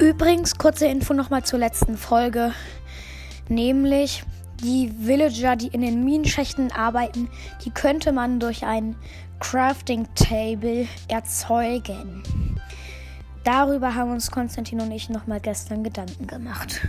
Übrigens, kurze Info nochmal zur letzten Folge. Nämlich die Villager, die in den Minenschächten arbeiten, die könnte man durch ein Crafting Table erzeugen. Darüber haben uns Konstantin und ich nochmal gestern Gedanken gemacht.